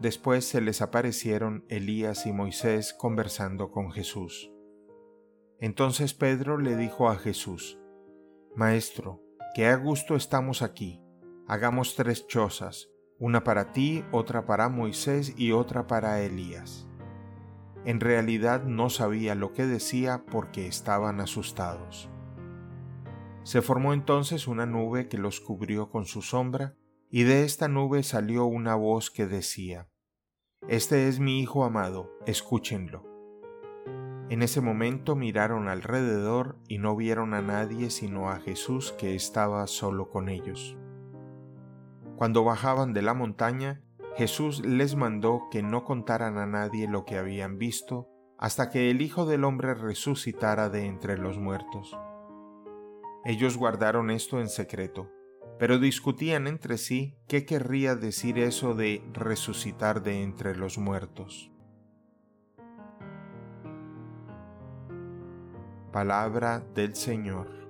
Después se les aparecieron Elías y Moisés conversando con Jesús. Entonces Pedro le dijo a Jesús, Maestro, que a gusto estamos aquí. Hagamos tres chozas, una para ti, otra para Moisés y otra para Elías. En realidad no sabía lo que decía porque estaban asustados. Se formó entonces una nube que los cubrió con su sombra, y de esta nube salió una voz que decía, Este es mi Hijo amado, escúchenlo. En ese momento miraron alrededor y no vieron a nadie sino a Jesús que estaba solo con ellos. Cuando bajaban de la montaña, Jesús les mandó que no contaran a nadie lo que habían visto hasta que el Hijo del Hombre resucitara de entre los muertos. Ellos guardaron esto en secreto, pero discutían entre sí qué querría decir eso de resucitar de entre los muertos. Palabra del Señor.